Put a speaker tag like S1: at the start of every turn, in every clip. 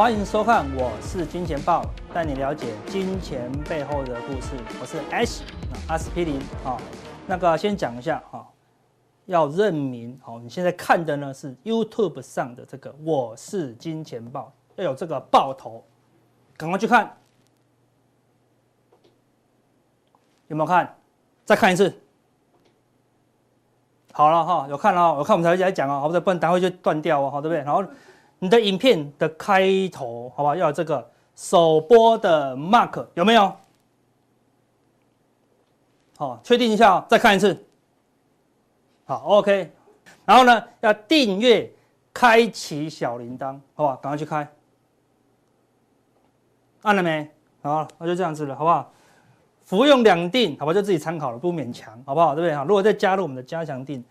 S1: 欢迎收看，我是金钱豹，带你了解金钱背后的故事。我是 Ash 阿司匹林啊。那个先讲一下哈，要认明好，你现在看的呢是 YouTube 上的这个我是金钱豹，要有这个爆头，赶快去看，有没有看？再看一次。好了哈，有看了，有看我们才会来讲哦，好不？不然等会就断掉哦，好对不对？然后你的影片的开头，好吧，要有这个首播的 mark 有没有？好，确定一下，再看一次。好，OK。然后呢，要订阅，开启小铃铛，好不好？赶快去开。按了没？好，那就这样子了，好不好？服用两定，好吧，就自己参考了，不勉强，好不好？对不对？哈，如果再加入我们的加强定，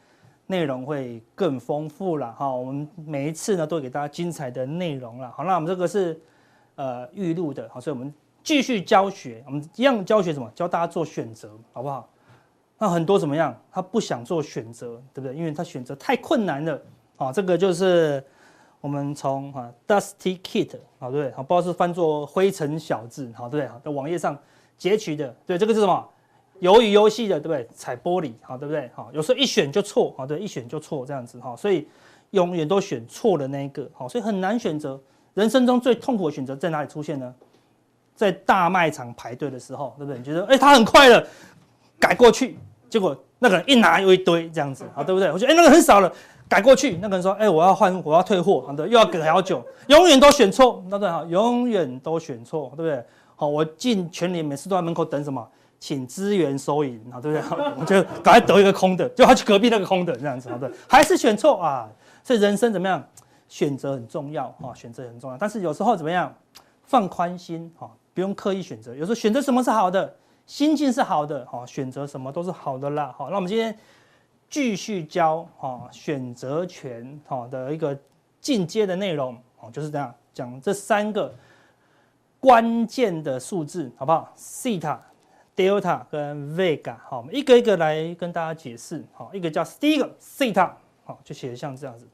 S1: 内容会更丰富了哈。我们每一次呢，都会给大家精彩的内容了。好，那我们这个是呃预录的，好，所以我们继续教学。我们一样教学什么？教大家做选择，好不好？那很多怎么样？他不想做选择，对不对？因为他选择太困难了。啊，这个就是我们从啊 Dusty Kit，好对不对？好，不知道是翻作灰尘小子，好对不对？在网页上。截取的，对，这个是什么？鱿鱼游戏的，对不对？踩玻璃，好，对不对？好，有时候一选就错，好，对，一选就错这样子，哈，所以永远都选错的那一个，好，所以很难选择。人生中最痛苦的选择在哪里出现呢？在大卖场排队的时候，对不对？你觉得，哎，他很快了，改过去，结果那个人一拿又一堆这样子，好，对不对？我觉得，哎，那个很少了，改过去，那个人说，哎，我要换，我要退货，好的，又要等好久，永远都选错，对不对？哈，永远都选错，对不对？好，我进全联，每次都在门口等什么？请资源收银，好，对不对？我就赶快得一个空的，就他去隔壁那个空的这样子，好的，还是选错啊？所以人生怎么样？选择很重要啊，选择很重要。但是有时候怎么样？放宽心，哈，不用刻意选择。有时候选择什么是好的，心境是好的，哈，选择什么都是好的啦。好，那我们今天继续教哈选择权哈的一个进阶的内容，哦，就是这样讲这三个。关键的数字好不好？西塔、Delta 跟 Vega，好，我们一个一个来跟大家解释。好，一个叫第一个西塔，好，就写的像这样子。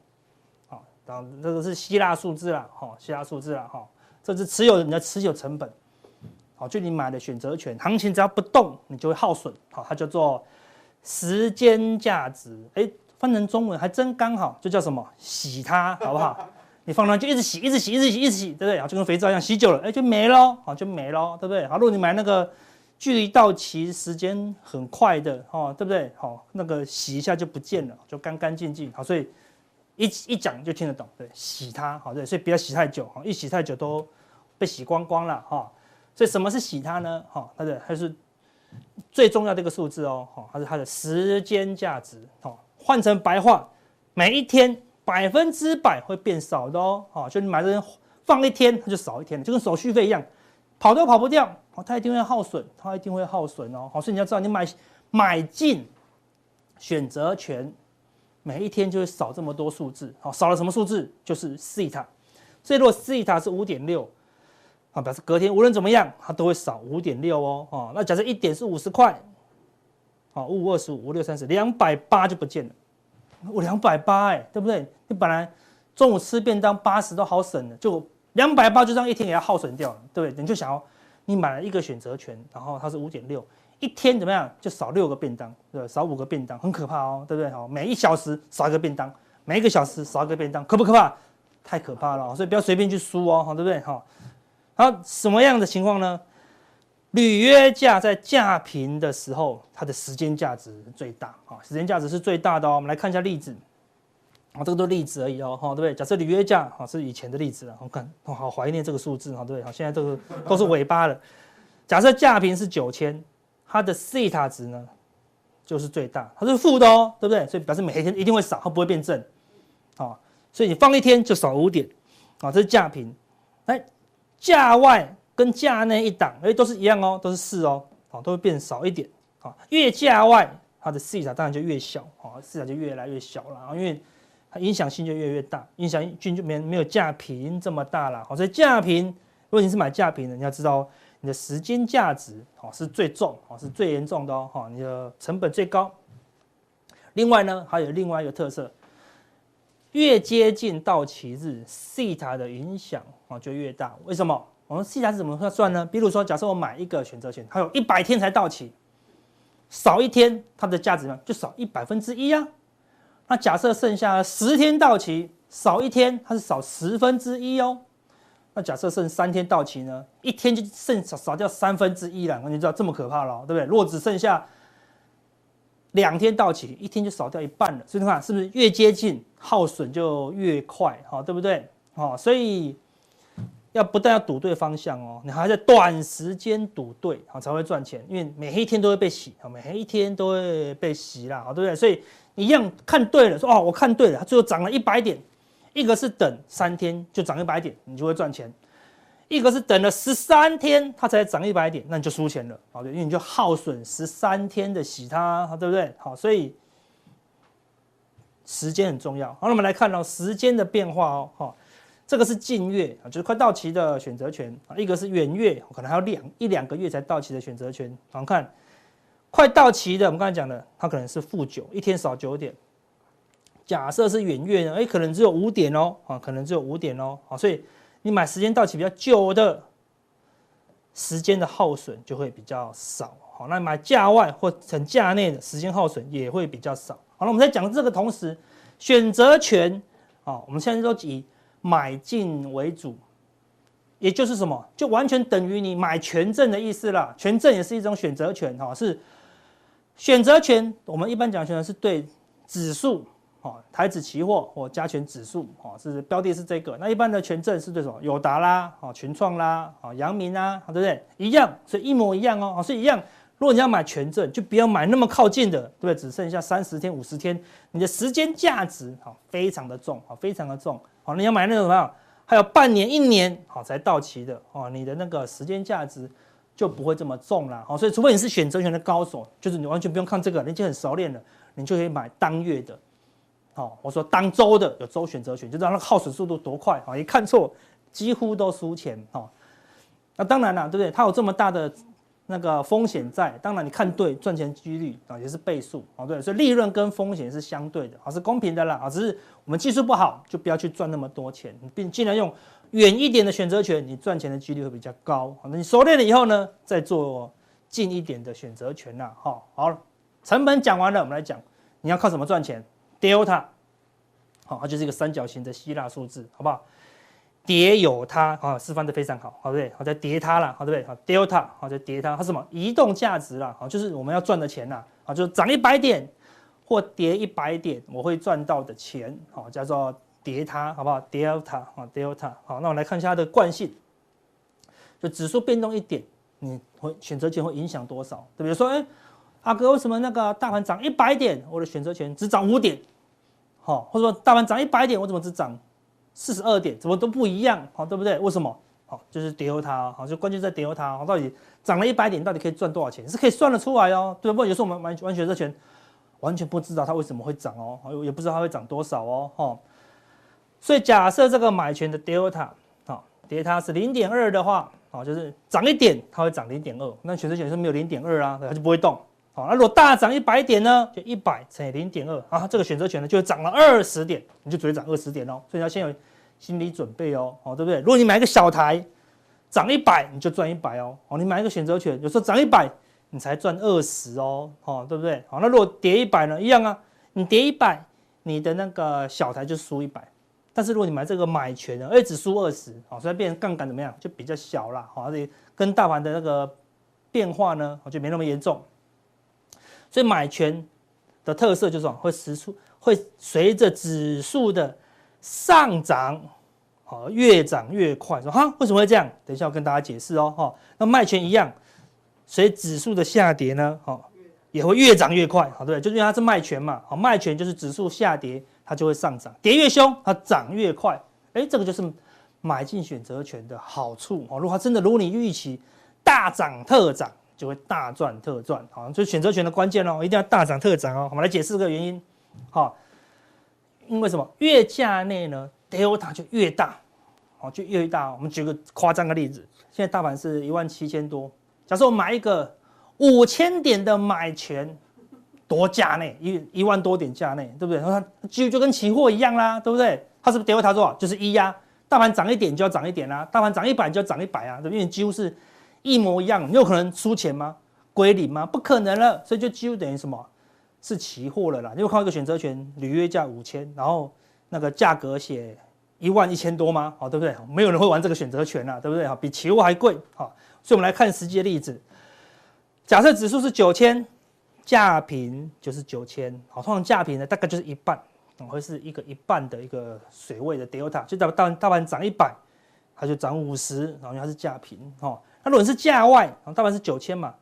S1: 好，然后这个是希腊数字啦，好，希腊数字啦，哈，这是持有你的持有成本。好，就你买的选择权，行情只要不动，你就会耗损。好，它叫做时间价值。哎，翻成中文还真刚好，就叫什么？洗它，好不好？你放那就一直洗，一直洗，一直洗，一直洗，对不对？啊，就跟肥皂一样，洗久了，哎，就没了，好，就没了，对不对？好，如果你买那个距离到期时间很快的，哦，对不对？好，那个洗一下就不见了，就干干净净，好，所以一一讲就听得懂，对，洗它，好，对，所以不要洗太久，哈，一洗太久都被洗光光了，哈，所以什么是洗它呢？哈，它的还是最重要的一个数字哦，哈，它是它的时间价值，好，换成白话，每一天。百分之百会变少的哦，好，就你买的人放一天，它就少一天，就跟手续费一样，跑都跑不掉，哦，它一定会耗损，它一定会耗损哦，好，所以你要知道，你买买进选择权，每一天就会少这么多数字，好，少了什么数字？就是西塔，所以如果西塔是五点六，啊，表示隔天无论怎么样，它都会少五点六哦，哦，那假设一点是五十块，好，五五二十五，五六三十，两百八就不见了。我两百八哎，对不对？你本来中午吃便当八十都好省的，就两百八就这样一天给它耗损掉了，对不对？你就想要你买了一个选择权，然后它是五点六，一天怎么样就少六个便当，对不对？少五个便当很可怕哦，对不对？好，每一小时少一个便当，每一个小时少一个便当，可不可怕？太可怕了，所以不要随便去输哦，好，对不对？好，好，什么样的情况呢？履约价在价平的时候，它的时间价值最大啊，时间价值是最大的哦。我们来看一下例子，啊，这个都例子而已哦，哈，对不对？假设履约价啊是以前的例子了，我看我好怀念这个数字，哈，对不对？好，现在这个都是尾巴了。假设价平是九千，它的西塔值呢就是最大，它是负的哦，对不对？所以表示每一天一定会少，它不会变正，啊，所以你放一天就少五点，啊，这是价平。来，价外。跟价内一档，哎，都是一样哦，都是四哦，好，都会变少一点，啊，越价外它的西塔当然就越小，啊，西塔就越来越小了，因为它影响性就越来越大，影响性就没没有价平这么大了，好，所以价平，如果你是买价平的，你要知道你的时间价值，好，是最重，好，是最严重的哦，好，你的成本最高。另外呢，还有另外一个特色，越接近到期日，西塔的影响啊就越大。为什么？我们西塔是怎么算呢？比如说，假设我买一个选择权，它有一百天才到期，少一天它的价值呢就少一百分之一啊。那假设剩下十天到期，少一天它是少十分之一哦。那假设剩三天到期呢，一天就剩少少掉三分之一了。你知道这么可怕了，对不对？如果只剩下两天到期，一天就少掉一半了，所以你看是不是越接近耗损就越快，哈，对不对？好，所以要不但要赌对方向哦，你还在短时间赌对，好才会赚钱，因为每一天都会被洗，每一天都会被洗啦，好，对不对？所以一样看对了，说哦，我看对了，它最后涨了一百点，一个是等三天就涨一百点，你就会赚钱。一个是等了十三天，它才涨一百点，那你就输钱了，好，对，因为你就耗损十三天的洗它，对不对？好，所以时间很重要。好，那我们来看到时间的变化哦，好，这个是近月啊，就是快到期的选择权啊，一个是远月，可能还有两一两个月才到期的选择权。好，看快到期的，我们刚才讲的，它可能是负九，一天少九点。假设是远月呢，哎，可能只有五点哦，啊，可能只有五点哦，好，所以。你买时间到期比较久的，时间的耗损就会比较少。好，那买价外或成价内的时间耗损也会比较少。好了，我们在讲这个同时，选择权啊，我们现在都以买进为主，也就是什么，就完全等于你买权证的意思啦。权证也是一种选择权，哈，是选择权。我们一般讲选择是对指数。哦，台指期货或加权指数，哦，是标的是这个。那一般的权证是对什么？友达啦，哦，群创啦，哦，阳明啦，对不对？一样，所以一模一样哦，所以一样。如果你要买权证，就不要买那么靠近的，对不对？只剩下三十天、五十天，你的时间价值，好，非常的重，好，非常的重。好，你要买那种什么？还有半年、一年，好，才到期的，哦，你的那个时间价值就不会这么重了。好，所以除非你是选择权的高手，就是你完全不用看这个，你已经很熟练了，你就可以买当月的。好，我说当周的有周选择权，就知道那个耗损速度多快啊！一看错，几乎都输钱哈。那当然了，对不对？它有这么大的那个风险在，当然你看对，赚钱几率啊也是倍数啊，对。所以利润跟风险是相对的啊，是公平的啦啊。只是我们技术不好，就不要去赚那么多钱，并尽量用远一点的选择权，你赚钱的几率会比较高。好，那你熟练了以后呢，再做近一点的选择权啦。好，好，成本讲完了，我们来讲，你要靠什么赚钱？Delta，好，它就是一个三角形的希腊数字，好不好？叠有它，啊，示范的非常好，好对不对？好，再叠它了，好对不对？好，Delta，好，就叠它，它什么？移动价值啦，好，就是我们要赚的钱呐，啊，就是涨一百点或跌一百点，我会赚到的钱，好，叫做叠它，好不好？Delta，啊，Delta，好，那我们来看一下它的惯性，就指数变动一点，你会选择权会影响多少？对不对？说，哎，阿哥，为什么那个大盘涨一百点，我的选择权只涨五点？好，或者说大盘涨一百点，我怎么只涨四十二点？怎么都不一样？好，对不对？为什么？好，就是叠油它，好，就关键在叠油它。好，到底涨了一百点，到底可以赚多少钱？是可以算得出来哦，对不对？有时候我们玩玩选择权，完全不知道它为什么会涨哦，也不知道它会涨多少哦，哈。所以假设这个买权的 delta，好，叠它是零点二的话，好，就是涨一点它会涨零点二，那选择权是没有零点二啊，它就不会动。好，那如果大涨一百点呢？就一百乘以零点二啊，这个选择权呢就涨了二十点，你就只会涨二十点哦。所以要先有心理准备哦，好，对不对？如果你买一个小台，涨一百你就赚一百哦。好，你买一个选择权，有时候涨一百你才赚二十哦，好，对不对？好，那如果跌一百呢？一样啊，你跌一百，你的那个小台就输一百。但是如果你买这个买权呢，哎，只输二十，好，所以变成杠杆怎么样？就比较小了，好，而且跟大盘的那个变化呢，就没那么严重。所以买权的特色就是会时速会随着指数的上涨，好，越涨越快。说哈，为什么会这样？等一下我跟大家解释哦。哈，那卖权一样，随指数的下跌呢，好，也会越涨越快。好，对，就是因为它是卖权嘛。好，卖权就是指数下跌，它就会上涨，跌越凶，它涨越快。哎，这个就是买进选择权的好处。哦，如果它真的如果你预期大涨特涨。就会大赚特赚，好，所以选择权的关键哦，一定要大涨特涨哦。我们来解释这个原因，好，因为什么？越价内呢，delta 就越大，好，就越大。我们举个夸张的例子，现在大盘是一万七千多，假设我买一个五千点的买权，多价内一一万多点价内，对不对？然后它就就跟期货一样啦，对不对？它是不是 delta 多少？就是一呀、大盘涨一点就要涨一点啦、大盘涨一百就要涨一百啊，对不对？因为几乎是一模一样，你有可能输钱吗？归零吗？不可能了，所以就几乎等于什么？是期货了啦。你有看到一个选择权履约价五千，然后那个价格写一万一千多吗？好，对不对？没有人会玩这个选择权啊，对不对？好，比期货还贵。好，所以我们来看实际的例子。假设指数是九千，价平就是九千。好，通常价平呢大概就是一半，会是一个一半的一个水位的 delta，就大大大盘涨一百，它就涨五十，然后它是价平。哦，那如果是价外，然后大盘是九千嘛，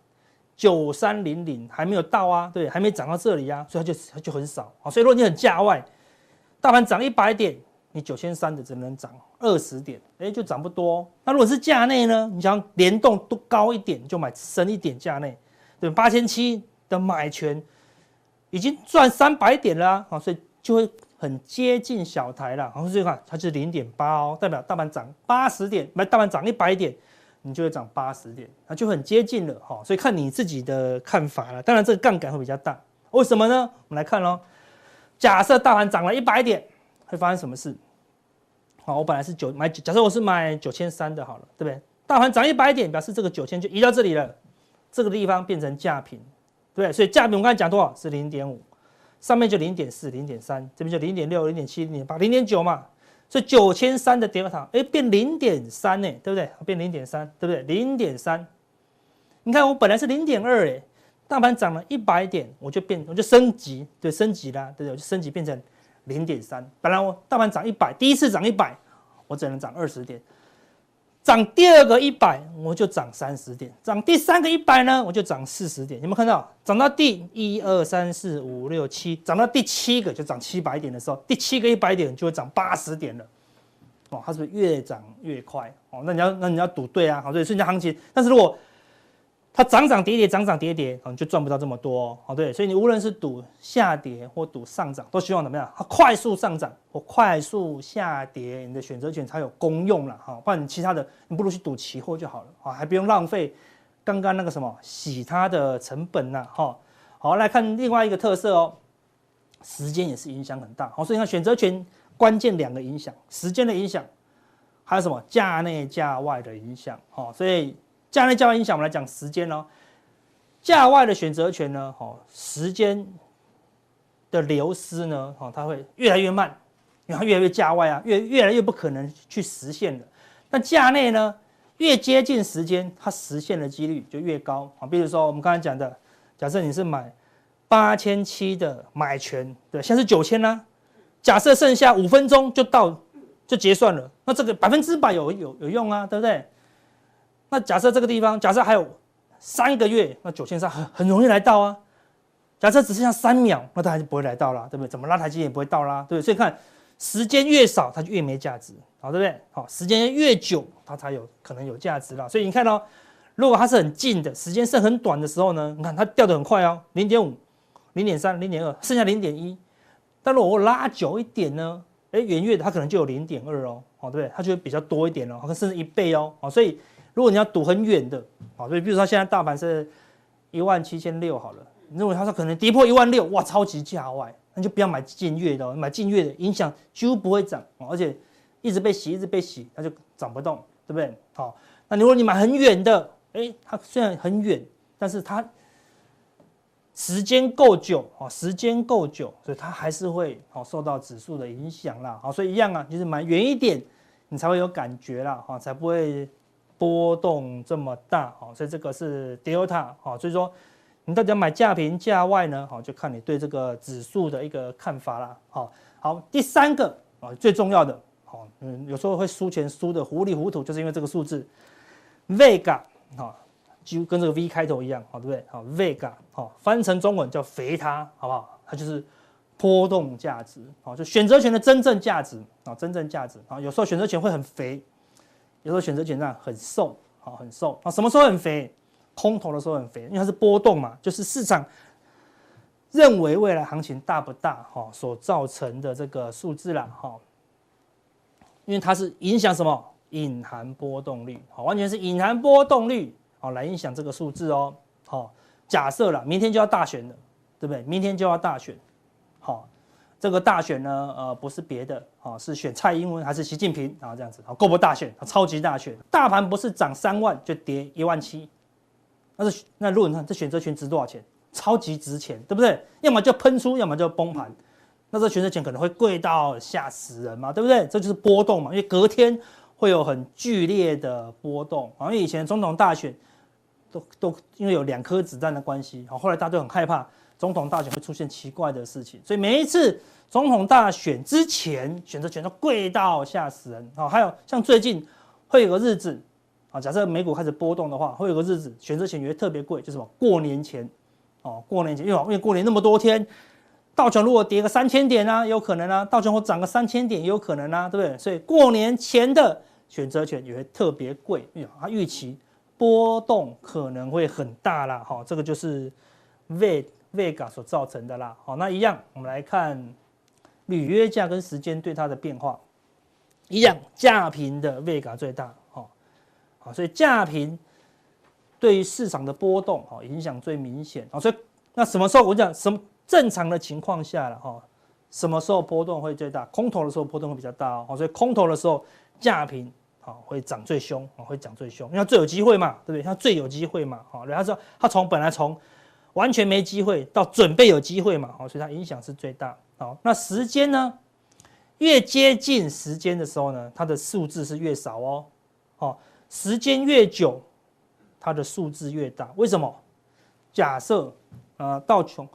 S1: 九三零零还没有到啊，对，还没涨到这里啊，所以它就它就很少。啊，所以如果你很价外，大盘涨一百点，你九千三的只能涨二十点，哎，就涨不多。那如果是价内呢？你想联动都高一点，就买深一点价内，对，八千七的买权已经赚三百点了啊，所以就会很接近小台了。然后这个它就是零点八哦，代表大盘涨八十点，买大盘涨一百点，你就会涨八十点，那就很接近了哈。所以看你自己的看法了。当然这个杠杆会比较大，为什么呢？我们来看喽。假设大盘涨了一百点，会发生什么事？好，我本来是九买，假设我是买九千三的，好了，对不对？大盘涨一百点，表示这个九千就移到这里了，这个地方变成价平，对不对？所以价平我刚才讲多少？是零点五，上面就零点四、零点三，这边就零点六、零点七、零点八、零点九嘛。这九千三的 delta，哎，变零点三呢，对不对？变零点三，对不对？零点三，你看我本来是零点二，哎。大盘涨了一百点，我就变，我就升级，对，升级啦，对不对？我就升级变成零点三。本来我大盘涨一百，第一次涨一百，我只能涨二十点。涨第二个一百，我就涨三十点。涨第三个一百呢，我就涨四十点。有没有看到？涨到第一二三四五六七，涨到第七个就涨七百点的时候，第七个一百点就会涨八十点了。哦，它是不是越涨越快？哦，那你要那你要赌对啊，好，所以瞬间行情。但是如果它涨涨跌跌，涨涨跌跌，可能就赚不到这么多哦。对，所以你无论是赌下跌或赌上涨，都希望怎么样？它快速上涨或快速下跌，你的选择权才有功用了哈。不然你其他的，你不如去赌期货就好了啊，还不用浪费刚刚那个什么洗它的成本呐哈。好，来看另外一个特色哦，时间也是影响很大。好，所以你看选择权关键两个影响：时间的影响，还有什么价内价外的影响。好，所以。价内价外影响，我们来讲时间哦。价外的选择权呢，哦，时间的流失呢，哦，它会越来越慢，因为它越来越价外啊，越越来越不可能去实现的。那价内呢，越接近时间，它实现的几率就越高啊。比如说我们刚才讲的，假设你是买八千七的买权，对，现在是九千呢。假设剩下五分钟就到就结算了，那这个百分之百有有有用啊，对不对？那假设这个地方，假设还有三个月，那九千三很很容易来到啊。假设只剩下三秒，那它还是不会来到啦，对不对？怎么拉台积也不会到啦，对不对？所以看时间越少，它就越没价值，好，对不对？好，时间越久，它才有可能有价值啦。所以你看到、哦，如果它是很近的，时间剩很短的时候呢，你看它掉得很快哦，零点五、零点三、零点二，剩下零点一。但如果我拉久一点呢，哎，圆月的它可能就有零点二哦，好，对不对？它就会比较多一点哦，甚至一倍哦，好，所以。如果你要赌很远的，啊，所以比如说现在大盘是一万七千六好了，你认为它说可能跌破一万六，哇，超级价外，那就不要买近月的，买近月的影响几乎不会涨，而且一直被洗，一直被洗，它就涨不动，对不对？好，那如果你买很远的，哎，它虽然很远，但是它时间够久啊，时间够久，所以它还是会好受到指数的影响啦，好，所以一样啊，就是买远一点，你才会有感觉啦，哈，才不会。波动这么大，好，所以这个是 delta，好，所以说你到底要买价平价外呢？好，就看你对这个指数的一个看法啦。好，好，第三个啊，最重要的，好，嗯，有时候会输钱输得糊里糊涂，就是因为这个数字，Vega，好，就跟这个 V 开头一样，好，对不对？好，Vega，好，翻成中文叫肥它，好不好？它就是波动价值，好，就选择权的真正价值啊，真正价值啊，有时候选择权会很肥。有时候选择权上很瘦，好，很瘦啊。什么时候很肥？空头的时候很肥，因为它是波动嘛，就是市场认为未来行情大不大，哈，所造成的这个数字啦，哈。因为它是影响什么？隐含波动率，好，完全是隐含波动率，好，来影响这个数字哦。好，假设了明天就要大选了，对对不对？明天就要大选，好，这个大选呢，呃，不是别的，啊，是选蔡英文还是习近平然后？这样子，好，够不大选，超级大选，大盘不是涨三万就跌一万七，那是那如果你看这选择权值多少钱？超级值钱，对不对？要么就喷出，要么就崩盘，那这选择权可能会贵到吓死人嘛，对不对？这就是波动嘛，因为隔天会有很剧烈的波动，啊，因为以前总统大选。都都因为有两颗子弹的关系，好，后来大家都很害怕总统大选会出现奇怪的事情，所以每一次总统大选之前，选择权都贵到吓死人。好，还有像最近会有个日子，啊，假设美股开始波动的话，会有个日子选择权也会特别贵，就是什么过年前，哦，过年前，因为因为过年那么多天，道琼如果跌个三千点啊，有可能啊，道琼或涨个三千点也有可能啊，对不对？所以过年前的选择权也会特别贵，因为它预期。波动可能会很大啦，好，这个就是 Vega 所造成的啦，好，那一样，我们来看履约价跟时间对它的变化，一样，价平的 Vega 最大，好，好，所以价平对于市场的波动，好，影响最明显，好，所以那什么时候我讲什么正常的情况下了，哈，什么时候波动会最大？空头的时候波动会比较大哦，所以空头的时候价平。好，会涨最凶，啊，会涨最凶，因为它最有机会嘛，对不对？它最有机会嘛，好，然后说它从本来从完全没机会到准备有机会嘛，好，所以它影响是最大。好，那时间呢？越接近时间的时候呢，它的数字是越少哦。好，时间越久，它的数字越大。为什么？假设啊到穷，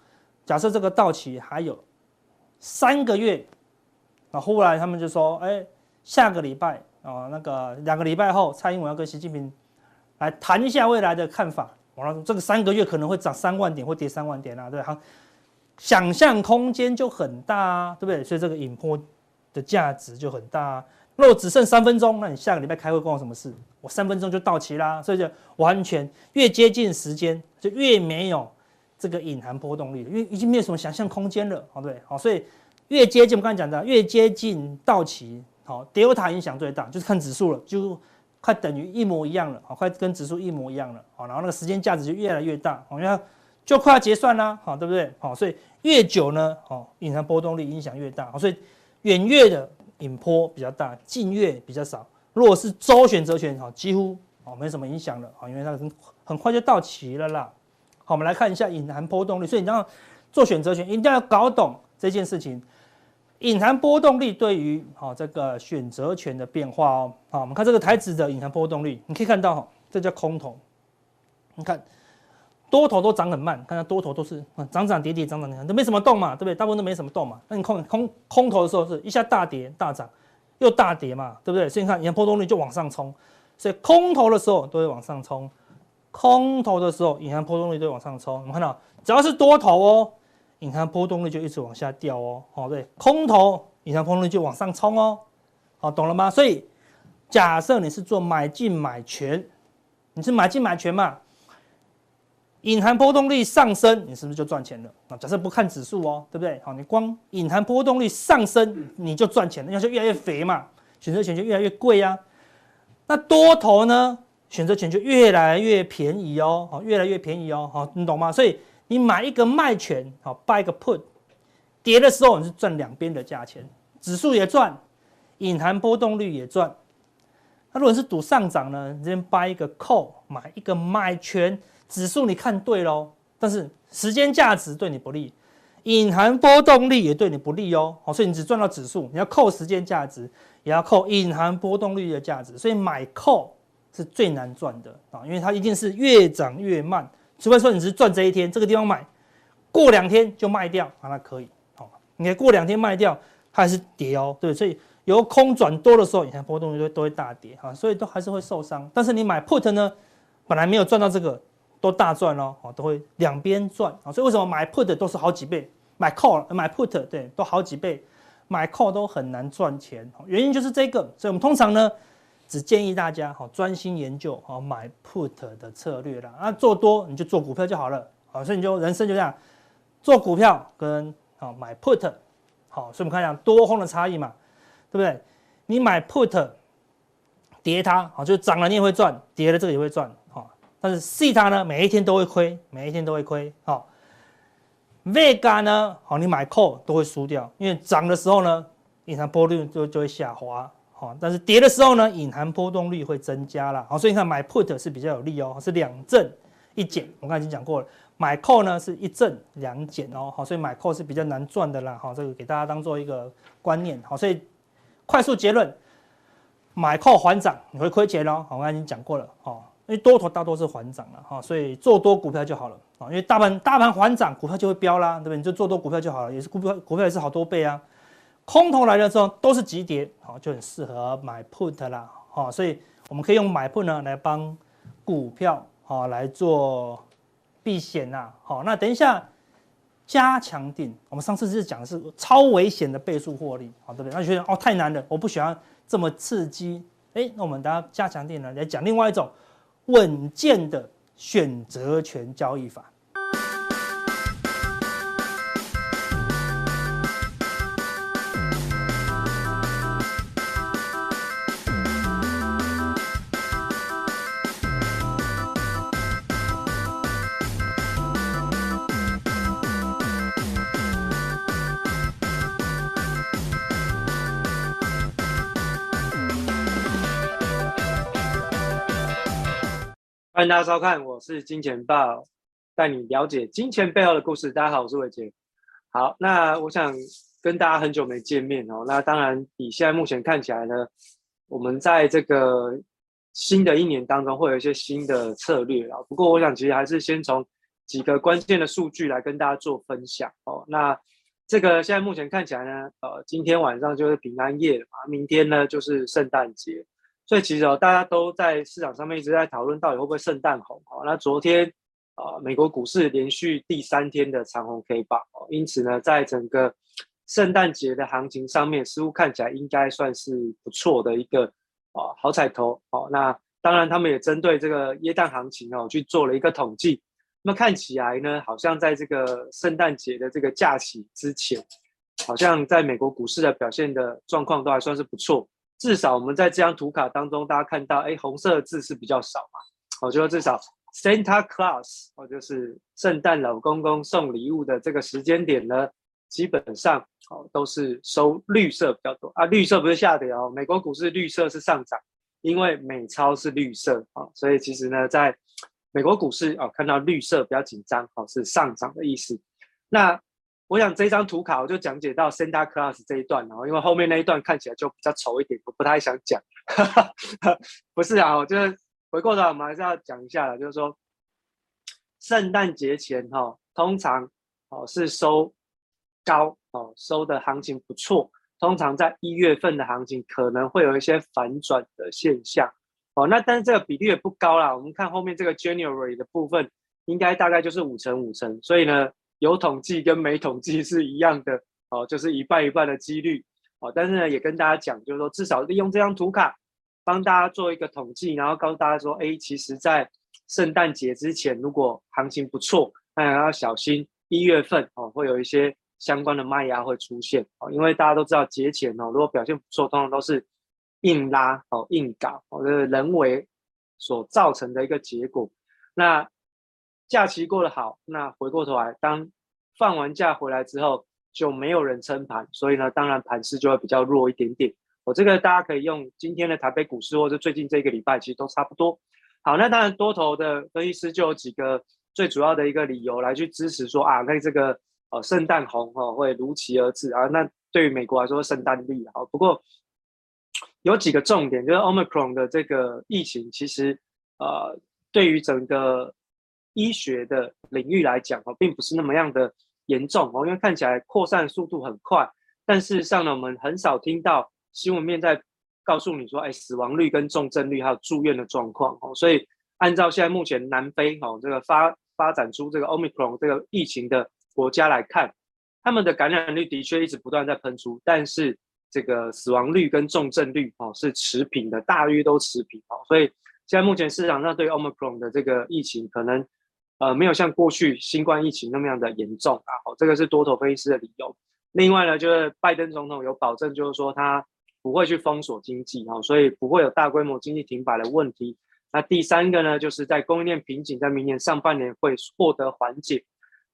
S1: 假设这个到期还有三个月，那后来他们就说，哎，下个礼拜。啊，那个两个礼拜后，蔡英文要跟习近平来谈一下未来的看法。我说这个三个月可能会涨三万点，或跌三万点啊，对吧？想象空间就很大啊，对不对？所以这个引波的价值就很大啊。如果只剩三分钟，那你下个礼拜开会关我什么事？我三分钟就到期啦，所以就完全越接近时间，就越没有这个隐含波动率，因为已经没有什么想象空间了，好，对，好，所以越接近我刚才讲的，越接近到期。好，Delta 影响最大，就是看指数了，就快等于一模一样了，好，快跟指数一模一样了，好，然后那个时间价值就越来越大，好，因为就快要结算啦，好，对不对？好，所以越久呢，好，隐含波动率影响越大，好，所以远月的引波比较大，近月比较少。如果是周选择权，好，几乎哦没什么影响了，好，因为它很很快就到期了啦。好，我们来看一下隐含波动率，所以你要做选择权，一定要搞懂这件事情。隐含波动率对于好这个选择权的变化哦，好，我们看这个台指的隐含波动率，你可以看到哈，这叫空头。你看多头都涨很慢，看到多头都是涨涨跌跌，涨涨跌跌，都没什么动嘛，对不对？大部分都没什么动嘛。那你空空空头的时候是一下大跌大涨，又大跌嘛，对不对？所以你看隐含波动率就往上冲，所以空头的时候都会往上冲，空头的时候隐含波动率都会往上冲。我们看到只要是多头哦。隐含波动率就一直往下掉哦，好，对，空头隐含波动率就往上冲哦，好，懂了吗？所以假设你是做买进买权，你是买进买权嘛，隐含波动率上升，你是不是就赚钱了？啊，假设不看指数哦，对不对？好，你光隐含波动率上升你就赚钱了，那就越来越肥嘛，选择权就越来越贵啊。那多头呢，选择权就越来越便宜哦，好，越来越便宜哦，好，你懂吗？所以。你买一个卖权，好，buy 一个 put，跌的时候你是赚两边的价钱，指数也赚，隐含波动率也赚。那如果是赌上涨呢？你先 buy 一个 call，买一个卖权，指数你看对喽，但是时间价值对你不利，隐含波动率也对你不利哦。好，所以你只赚到指数，你要扣时间价值，也要扣隐含波动率的价值，所以买 call 是最难赚的啊，因为它一定是越涨越慢。除非说你只是赚这一天，这个地方买，过两天就卖掉啊，那可以，好，你看过两天卖掉，它还是跌哦，对，所以由空转多的时候，你看波动都都会大跌哈，所以都还是会受伤。但是你买 put 呢，本来没有赚到这个，都大赚哦，好，都会两边赚啊。所以为什么买 put 都是好几倍，买 call 买 put 对，都好几倍，买 call 都很难赚钱，原因就是这个。所以我们通常呢。只建议大家好专心研究好买 put 的策略啦，啊做多你就做股票就好了，好，所以你就人生就这样做股票跟好买 put 好，所以我们看一下多空的差异嘛，对不对？你买 put 跌它好，就涨了你也会赚，跌了这个也会赚，好，但是 see 它呢每一天都会亏，每一天都会亏，好，Vega 呢，好，你买 call 都会输掉，因为涨的时候呢，隐含波率就就会下滑，好，但是跌的时候呢，隐含波动率会增加了，好，所以你看买 put 是比较有利哦，是两正一减，我刚才已经讲过了，买 call 呢是一正两减哦，好，所以买 call 是比较难赚的啦，好，这个给大家当做一个观念，好，所以快速结论，买 call 还涨你会亏钱哦，好，我刚才已经讲过了，哦。因为多头大多是还涨了哈，所以做多股票就好了啊。因为大盘大盘还涨，股票就会飙啦，对不对？你就做多股票就好了，也是股票股票也是好多倍啊。空头来的时候都是急跌，好，就很适合买 put 啦，好。所以我们可以用买 put 呢来帮股票好来做避险呐，好。那等一下加强錠，我们上次是讲的是超危险的倍数获利，好，对不对？那觉得哦太难了，我不喜欢这么刺激，哎，那我们等下加强錠呢来讲另外一种。稳健的选择权交易法。
S2: 欢迎大家收看，我是金钱豹，带你了解金钱背后的故事。大家好，我是伟杰。好，那我想跟大家很久没见面哦。那当然，以现在目前看起来呢，我们在这个新的一年当中会有一些新的策略啊。不过，我想其实还是先从几个关键的数据来跟大家做分享哦。那这个现在目前看起来呢，呃，今天晚上就是平安夜了嘛，明天呢就是圣诞节。所以其实哦，大家都在市场上面一直在讨论到底会不会圣诞红哦。那昨天啊、美国股市连续第三天的长红 K 棒哦，因此呢，在整个圣诞节的行情上面，似乎看起来应该算是不错的一个啊、好彩头哦。那当然，他们也针对这个耶诞行情哦去做了一个统计。那么看起来呢，好像在这个圣诞节的这个假期之前，好像在美国股市的表现的状况都还算是不错。至少我们在这张图卡当中，大家看到，哎，红色的字是比较少嘛。我觉得至少 Santa Claus，哦，就是圣诞老公公送礼物的这个时间点呢，基本上哦都是收绿色比较多啊。绿色不是下跌哦，美国股市绿色是上涨，因为美钞是绿色啊，所以其实呢，在美国股市哦看到绿色比较紧张，哦是上涨的意思。那我想这张图卡我就讲解到 Santa Claus 这一段然后，因为后面那一段看起来就比较丑一点，我不太想讲。不是啊，我就是回过头来我们还是要讲一下的，就是说圣诞节前哈，通常哦是收高哦，收的行情不错。通常在一月份的行情可能会有一些反转的现象哦。那但是这个比例也不高啦，我们看后面这个 January 的部分，应该大概就是五成五成，所以呢。有统计跟没统计是一样的哦，就是一半一半的几率哦。但是呢，也跟大家讲，就是说至少利用这张图卡帮大家做一个统计，然后告诉大家说，哎，其实，在圣诞节之前，如果行情不错，那也要小心一月份哦，会有一些相关的卖压会出现哦。因为大家都知道节前哦，如果表现不错，通常都是硬拉哦、硬搞哦，这是人为所造成的一个结果。那假期过得好，那回过头来，当放完假回来之后，就没有人撑盘，所以呢，当然盘势就会比较弱一点点。我这个大家可以用今天的台北股市，或者最近这个礼拜，其实都差不多。好，那当然多头的分析师就有几个最主要的一个理由来去支持说啊，那这个呃圣诞红哦会如期而至啊。那对于美国来说，圣诞利好。不过有几个重点，就是 Omicron 的这个疫情，其实呃对于整个医学的领域来讲哦，并不是那么样的严重哦，因为看起来扩散速度很快，但事实上呢，我们很少听到新闻面在告诉你说，哎，死亡率跟重症率还有住院的状况哦。所以按照现在目前南非哦这个发发展出这个 Omicron 这个疫情的国家来看，他们的感染率的确一直不断在喷出，但是这个死亡率跟重症率哦是持平的，大约都持平哦。所以现在目前市场上对 Omicron 的这个疫情可能。呃，没有像过去新冠疫情那么样的严重啊，好，这个是多头分析师的理由。另外呢，就是拜登总统有保证，就是说他不会去封锁经济啊，所以不会有大规模经济停摆的问题。那第三个呢，就是在供应链瓶颈在明年上半年会获得缓解。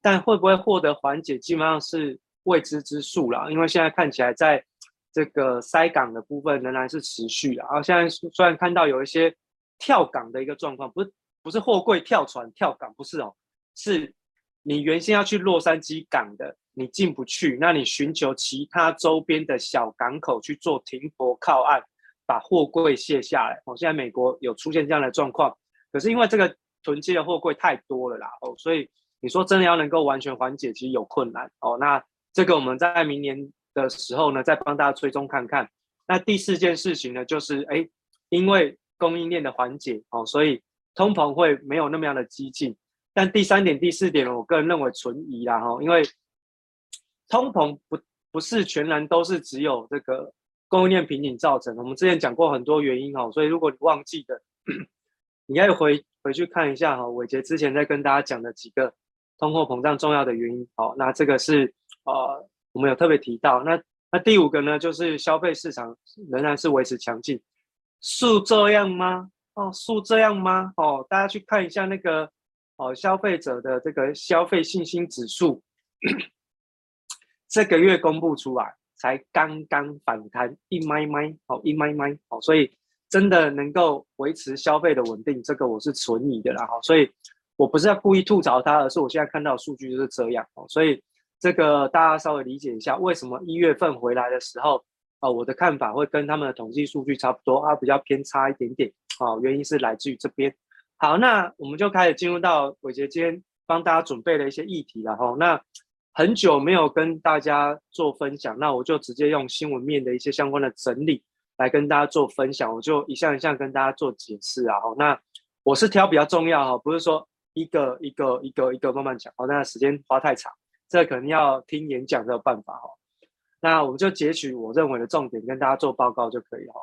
S2: 但会不会获得缓解，基本上是未知之数了。因为现在看起来，在这个塞港的部分仍然是持续的。然后现在虽然看到有一些跳港的一个状况，不是不是货柜跳船跳港，不是哦，是你原先要去洛杉矶港的，你进不去，那你寻求其他周边的小港口去做停泊靠岸，把货柜卸下来。哦，现在美国有出现这样的状况，可是因为这个囤积的货柜太多了啦，哦，所以你说真的要能够完全缓解，其实有困难哦。那这个我们在明年的时候呢，再帮大家追踪看看。那第四件事情呢，就是哎，因为供应链的缓解哦，所以通膨会没有那么样的激进。但第三点、第四点，我个人认为存疑啦哈，因为通膨不不是全然都是只有这个供应链瓶颈造成的。我们之前讲过很多原因哈，所以如果你忘记的，你要回回去看一下哈，伟杰之前在跟大家讲的几个通货膨胀重要的原因。好，那这个是呃我们有特别提到。那那第五个呢，就是消费市场仍然是维持强劲，是这样吗？哦，是这样吗？哦，大家去看一下那个。哦，消费者的这个消费信心指数，这个月公布出来，才刚刚反弹一麦麦，好一麦麦，好，所以真的能够维持消费的稳定，这个我是存疑的啦，哈，所以我不是要故意吐槽它，而是我现在看到的数据就是这样，哦，所以这个大家稍微理解一下，为什么一月份回来的时候，哦，我的看法会跟他们的统计数据差不多，啊，比较偏差一点点，哦，原因是来自于这边。好，那我们就开始进入到伟杰今天帮大家准备的一些议题了哈。那很久没有跟大家做分享，那我就直接用新闻面的一些相关的整理来跟大家做分享，我就一项一项跟大家做解释啊。哈，那我是挑比较重要哈，不是说一个一个一个一个慢慢讲，哦，那时间花太长，这可能要听演讲才有办法哈。那我们就截取我认为的重点跟大家做报告就可以了。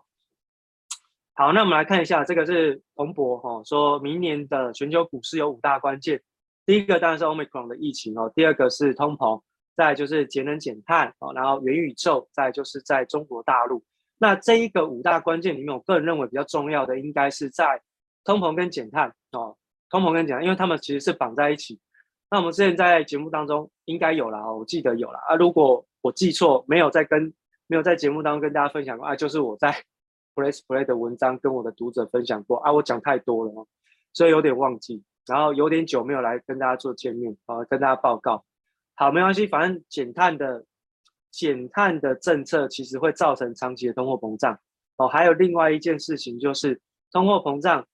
S2: 好，那我们来看一下，这个是彭博哈，说明年的全球股市有五大关键。第一个当然是 Omicron 的疫情哦，第二个是通膨，再就是节能减碳哦，然后元宇宙，再就是在中国大陆。那这一个五大关键里面，我个人认为比较重要的应该是在通膨跟减碳哦，通膨跟减碳，因为他们其实是绑在一起。那我们之前在节目当中应该有了哦，我记得有了啊，如果我记错，没有在跟没有在节目当中跟大家分享过啊，就是我在。PressPlay 的文章跟我的读者分享过啊，我讲太多了，所以有点忘记，然后有点久没有来跟大家做见面啊，跟大家报告。好，没关系，反正减碳的减碳的政策其实会造成长期的通货膨胀哦。还有另外一件事情就是通货膨胀，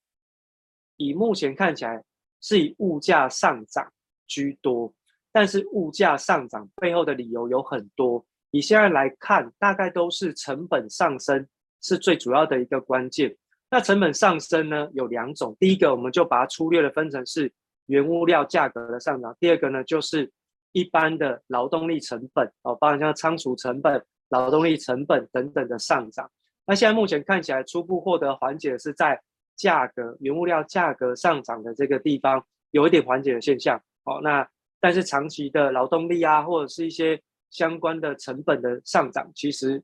S2: 以目前看起来是以物价上涨居多，但是物价上涨背后的理由有很多，以现在来看，大概都是成本上升。是最主要的一个关键。那成本上升呢，有两种，第一个我们就把它粗略的分成是原物料价格的上涨，第二个呢就是一般的劳动力成本哦，包含像仓储成本、劳动力成本等等的上涨。那现在目前看起来初步获得缓解是在价格原物料价格上涨的这个地方有一点缓解的现象哦。那但是长期的劳动力啊，或者是一些相关的成本的上涨，其实。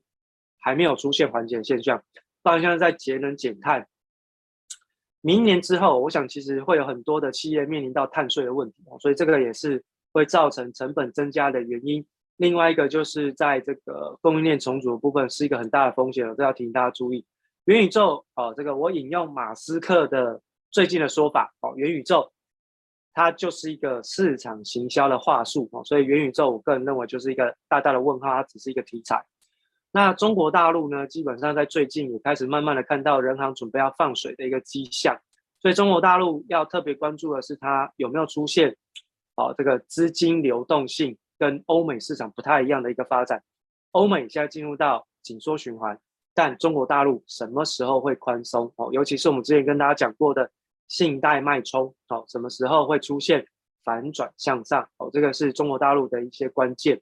S2: 还没有出现缓解的现象，当然现在在节能减碳，明年之后，我想其实会有很多的企业面临到碳税的问题，所以这个也是会造成成本增加的原因。另外一个就是在这个供应链重组的部分是一个很大的风险，这要提醒大家注意。元宇宙哦，这个我引用马斯克的最近的说法哦，元宇宙它就是一个市场行销的话术哦，所以元宇宙我个人认为就是一个大大的问号，它只是一个题材。那中国大陆呢，基本上在最近也开始慢慢的看到人行准备要放水的一个迹象，所以中国大陆要特别关注的是它有没有出现，哦，这个资金流动性跟欧美市场不太一样的一个发展。欧美现在进入到紧缩循环，但中国大陆什么时候会宽松？哦，尤其是我们之前跟大家讲过的信贷脉冲，哦，什么时候会出现反转向上？哦，这个是中国大陆的一些关键。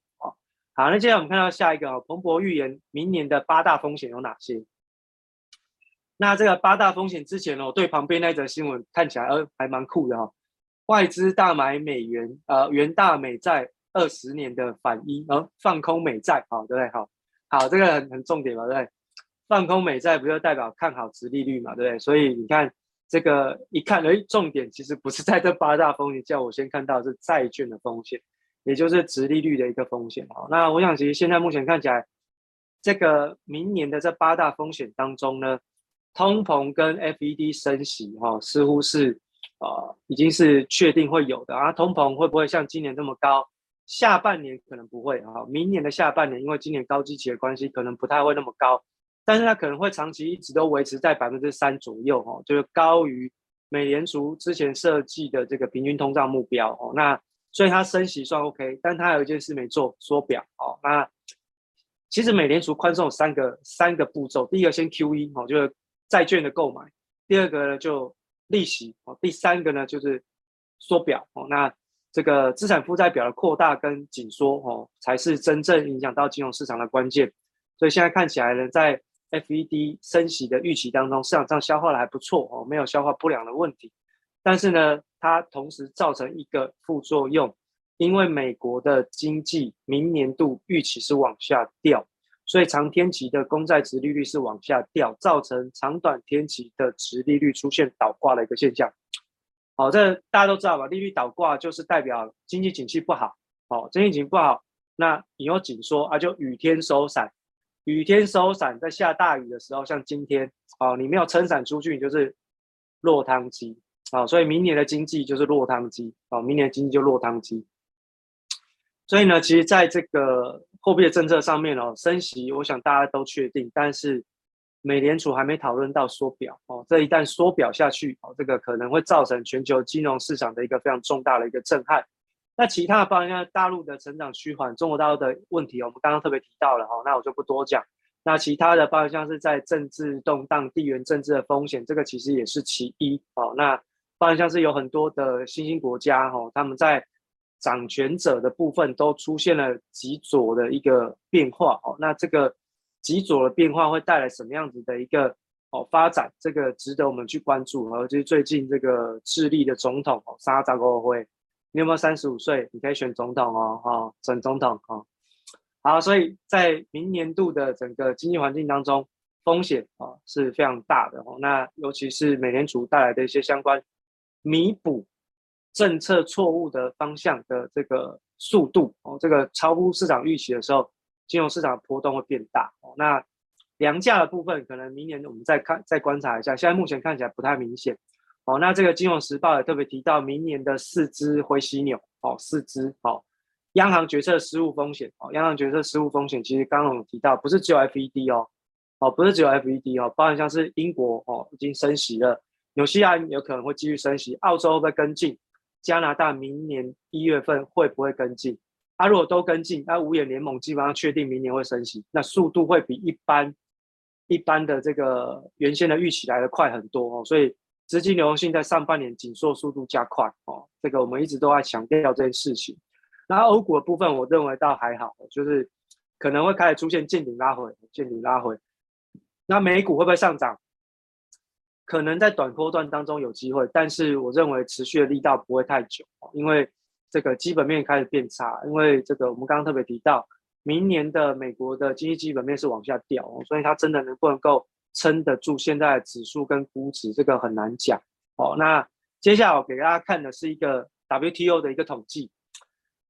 S2: 好，那接下来我们看到下一个哦，彭博预言明年的八大风险有哪些？那这个八大风险之前哦，对旁边那则新闻看起来呃还蛮酷的哈、外资大买美元，呃元大美债二十年的反一，呃、放空美债，好对不对？好，好这个很很重点嘛，对不对？放空美债不就代表看好殖利率嘛，对不对？所以你看这个一看，哎，重点其实不是在这八大风险，叫我先看到是债券的风险。也就是殖利率的一个风险。哦，那我想其实现在目前看起来，这个明年的这八大风险当中呢，通膨跟 FED 升息哈，似乎是呃已经是确定会有的啊。通膨会不会像今年这么高？下半年可能不会啊，明年的下半年因为今年高基期的关系，可能不太会那么高，但是它可能会长期一直都维持在百分之三左右哦，就是高于美联储之前设计的这个平均通胀目标哦。那所以它升息算 OK，但它有一件事没做，缩表哦。那其实美联储宽松有三个三个步骤，第一个先 QE 哦，就是债券的购买；第二个呢就利息哦；第三个呢就是缩表哦。那这个资产负债表的扩大跟紧缩，哦，才是真正影响到金融市场的关键。所以现在看起来呢，在 FED 升息的预期当中，市场上消化的还不错，哦，没有消化不良的问题。但是呢，它同时造成一个副作用，因为美国的经济明年度预期是往下掉，所以长天期的公债殖利率是往下掉，造成长短天期的殖利率出现倒挂的一个现象。好，这大家都知道吧？利率倒挂就是代表经济景气不好。好，经济景气不好，那你又紧缩啊，就雨天收伞。雨天收伞，在下大雨的时候，像今天，哦，你没有撑伞出去，你就是落汤鸡。好，所以明年的经济就是落汤鸡。好，明年的经济就落汤鸡。所以呢，其实在这个货币政策上面哦，升息，我想大家都确定，但是。美联储还没讨论到缩表哦，这一旦缩表下去哦，这个可能会造成全球金融市场的一个非常重大的一个震撼。那其他的方向，大陆的成长趋缓，中国大陆的问题，我们刚刚特别提到了哈，那我就不多讲。那其他的方向是在政治动荡、地缘政治的风险，这个其实也是其一哦。那方向是有很多的新兴国家哈，他们在掌权者的部分都出现了极左的一个变化哦，那这个。极左的变化会带来什么样子的一个哦发展？这个值得我们去关注。而就是最近这个智利的总统哦，沙扎国会，你有没有三十五岁？你可以选总统哦，哈，选总统哦。好，所以在明年度的整个经济环境当中，风险啊是非常大的哦。那尤其是美联储带来的一些相关弥补政策错误的方向的这个速度哦，这个超乎市场预期的时候。金融市场的波动会变大哦，那粮价的部分可能明年我们再看再观察一下，现在目前看起来不太明显哦。那这个《金融时报》也特别提到，明年的四只灰犀牛哦，四只哦，央行决策失误风险哦，央行决策失误风险其实刚刚有提到，不是只有 FED 哦，哦不是只有 FED 哦，包含像是英国哦已经升息了，纽西兰有可能会继续升息，澳洲会不会跟进？加拿大明年一月份会不会跟进？它、啊、如果都跟进，那五眼联盟基本上确定明年会升息，那速度会比一般一般的这个原先的预期来得快很多哦，所以资金流动性在上半年紧缩速度加快哦，这个我们一直都在强调这件事情。那欧股的部分，我认为倒还好，就是可能会开始出现见顶拉回，见顶拉回。那美股会不会上涨？可能在短波段当中有机会，但是我认为持续的力道不会太久，因为。这个基本面开始变差，因为这个我们刚刚特别提到，明年的美国的经济基本面是往下掉，所以它真的能不能够撑得住现在的指数跟估值，这个很难讲。哦，那接下来我给大家看的是一个 WTO 的一个统计，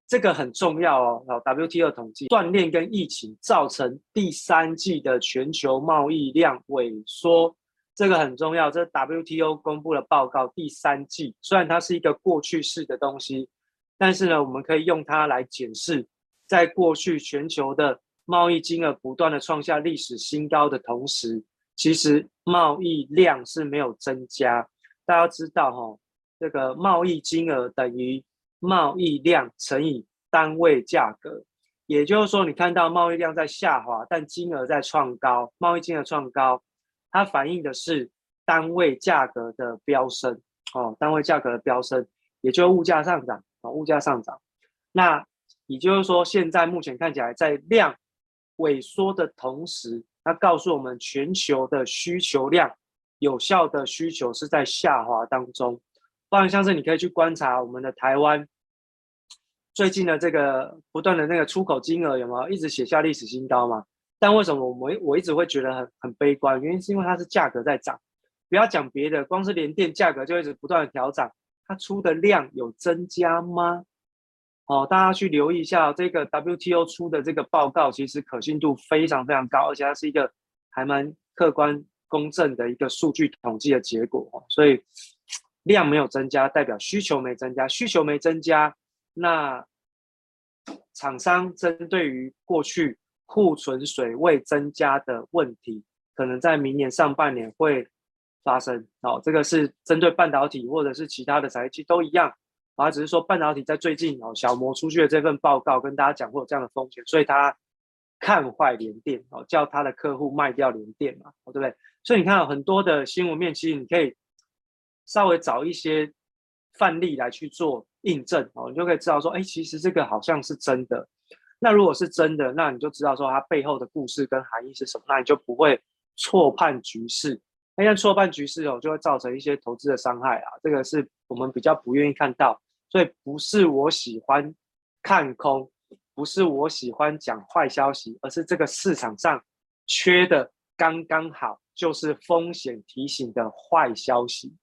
S2: 这个很重要哦。WTO 统计，锻炼跟疫情造成第三季的全球贸易量萎缩，这个很重要。这 WTO 公布的报告，第三季虽然它是一个过去式的东西。但是呢，我们可以用它来检视，在过去全球的贸易金额不断的创下历史新高的同时，其实贸易量是没有增加。大家知道哈，这个贸易金额等于贸易量乘以单位价格，也就是说，你看到贸易量在下滑，但金额在创高，贸易金额创高，它反映的是单位价格的飙升哦，单位价格的飙升，也就物价上涨啊。物价上涨，那也就是说，现在目前看起来，在量萎缩的同时，它告诉我们全球的需求量，有效的需求是在下滑当中。不然，像是你可以去观察我们的台湾最近的这个不断的那个出口金额有没有一直写下历史新高嘛？但为什么我们我一直会觉得很很悲观？原因是因为它是价格在涨，不要讲别的，光是连电价格就一直不断的调涨。它出的量有增加吗？哦，大家去留意一下这个 WTO 出的这个报告，其实可信度非常非常高，而且它是一个还蛮客观公正的一个数据统计的结果。所以量没有增加，代表需求没增加，需求没增加，那厂商针对于过去库存水位增加的问题，可能在明年上半年会发生。哦，这个是针对半导体或者是其他的产业，其实都一样。啊，只是说半导体在最近哦，小摩出具的这份报告跟大家讲会有这样的风险，所以他看坏联电哦，叫他的客户卖掉联电嘛，哦，对不对？所以你看很多的新闻面，其实你可以稍微找一些范例来去做印证哦，你就可以知道说，哎，其实这个好像是真的。那如果是真的，那你就知道说它背后的故事跟含义是什么，那你就不会错判局势。那像错判局势哦，就会造成一些投资的伤害啊，这个是我们比较不愿意看到。所以不是我喜欢看空，不是我喜欢讲坏消息，而是这个市场上缺的刚刚好，就是风险提醒的坏消息。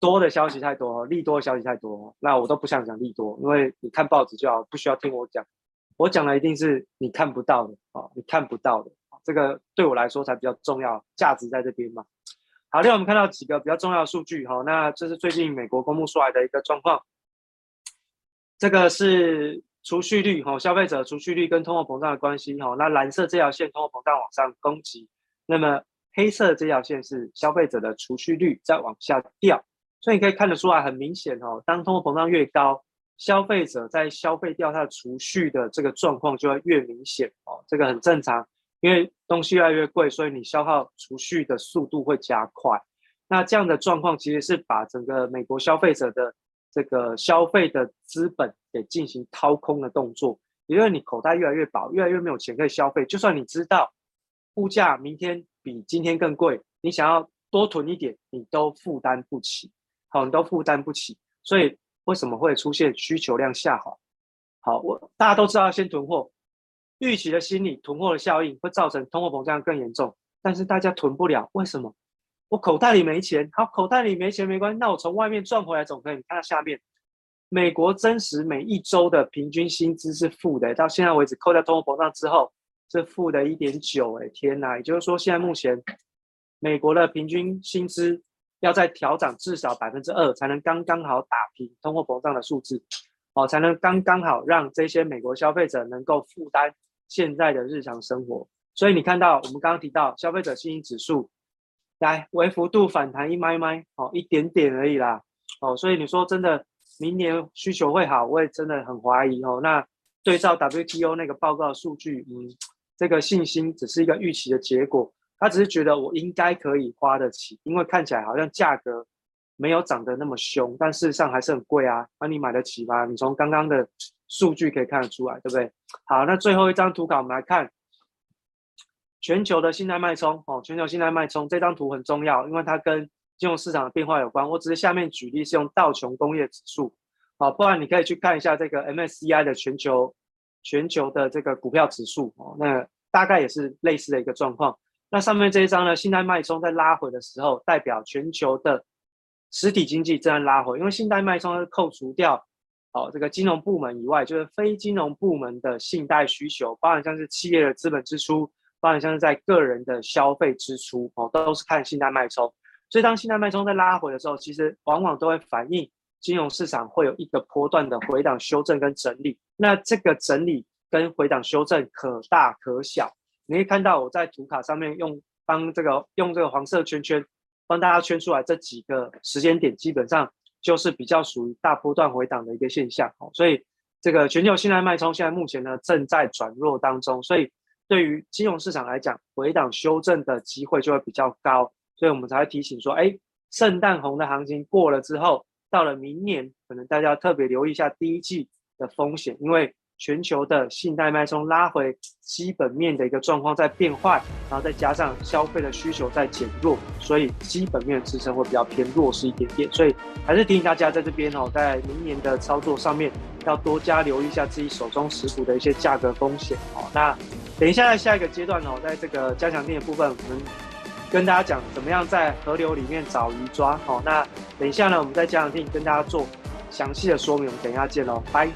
S2: 多的消息太多，利多的消息太多，那我都不想讲利多，因为你看报纸就好，不需要听我讲。我讲的一定是你看不到的啊，你看不到的，这个对我来说才比较重要，价值在这边嘛。好，另外我们看到几个比较重要的数据哈，那这是最近美国公布出来的一个状况。这个是储蓄率哈，消费者储蓄率跟通货膨胀的关系哈。那蓝色这条线通货膨胀往上攻击，那么黑色这条线是消费者的储蓄率在往下掉。所以你可以看得出来，很明显哦，当通货膨胀越高，消费者在消费掉他的储蓄的这个状况就会越明显哦。这个很正常，因为东西越来越贵，所以你消耗储蓄的速度会加快。那这样的状况其实是把整个美国消费者的这个消费的资本给进行掏空的动作，也就是你口袋越来越薄，越来越没有钱可以消费。就算你知道物价明天比今天更贵，你想要多囤一点，你都负担不起。好，你都负担不起，所以为什么会出现需求量下滑？好，我大家都知道先囤货，预期的心理囤货的效应会造成通货膨胀更严重，但是大家囤不了，为什么？我口袋里没钱，好，口袋里没钱没关系，那我从外面赚回来总可以。你看到下面，美国真实每一周的平均薪资是负的，到现在为止扣掉通货膨胀之后是负的一点九，哎，天哪！也就是说，现在目前美国的平均薪资要再调涨至少百分之二，才能刚刚好打平通货膨胀的数字，哦，才能刚刚好让这些美国消费者能够负担现在的日常生活。所以你看到我们刚刚提到消费者信心指数。来，微幅度反弹一麦麦，哦，一点点而已啦，哦，所以你说真的，明年需求会好，我也真的很怀疑哦。那对照 WTO 那个报告数据，嗯，这个信心只是一个预期的结果，他只是觉得我应该可以花得起，因为看起来好像价格没有涨得那么凶，但事实上还是很贵啊。那你买得起吗？你从刚刚的数据可以看得出来，对不对？好，那最后一张图稿我们来看。全球的信贷脉冲，哦，全球信贷脉冲这张图很重要，因为它跟金融市场的变化有关。我只是下面举例是用道琼工业指数，好，不然你可以去看一下这个 MSCI 的全球全球的这个股票指数，哦，那大概也是类似的一个状况。那上面这一张呢，信贷脉冲在拉回的时候，代表全球的实体经济正在拉回，因为信贷脉冲扣除掉哦这个金融部门以外，就是非金融部门的信贷需求，包含像是企业的资本支出。包含像是在个人的消费支出哦，都是看信贷脉冲。所以当信贷脉冲在拉回的时候，其实往往都会反映金融市场会有一个波段的回档修正跟整理。那这个整理跟回档修正可大可小。你可以看到我在图卡上面用帮这个用这个黄色圈圈帮大家圈出来这几个时间点，基本上就是比较属于大波段回档的一个现象。所以这个全球信贷脉冲现在目前呢正在转弱当中，所以。对于金融市场来讲，回档修正的机会就会比较高，所以我们才会提醒说，哎，圣诞红的行情过了之后，到了明年，可能大家要特别留意一下第一季的风险，因为全球的信贷脉冲拉回基本面的一个状况在变坏，然后再加上消费的需求在减弱，所以基本面的支撑会比较偏弱势一点点，所以还是提醒大家在这边哦，在明年的操作上面要多加留意一下自己手中持股的一些价格风险哦，那。等一下，在下一个阶段哦，在这个加强店的部分，我们跟大家讲怎么样在河流里面找鱼抓。好，那等一下呢，我们在加强錠跟大家做详细的说明。我们等一下见喽，拜。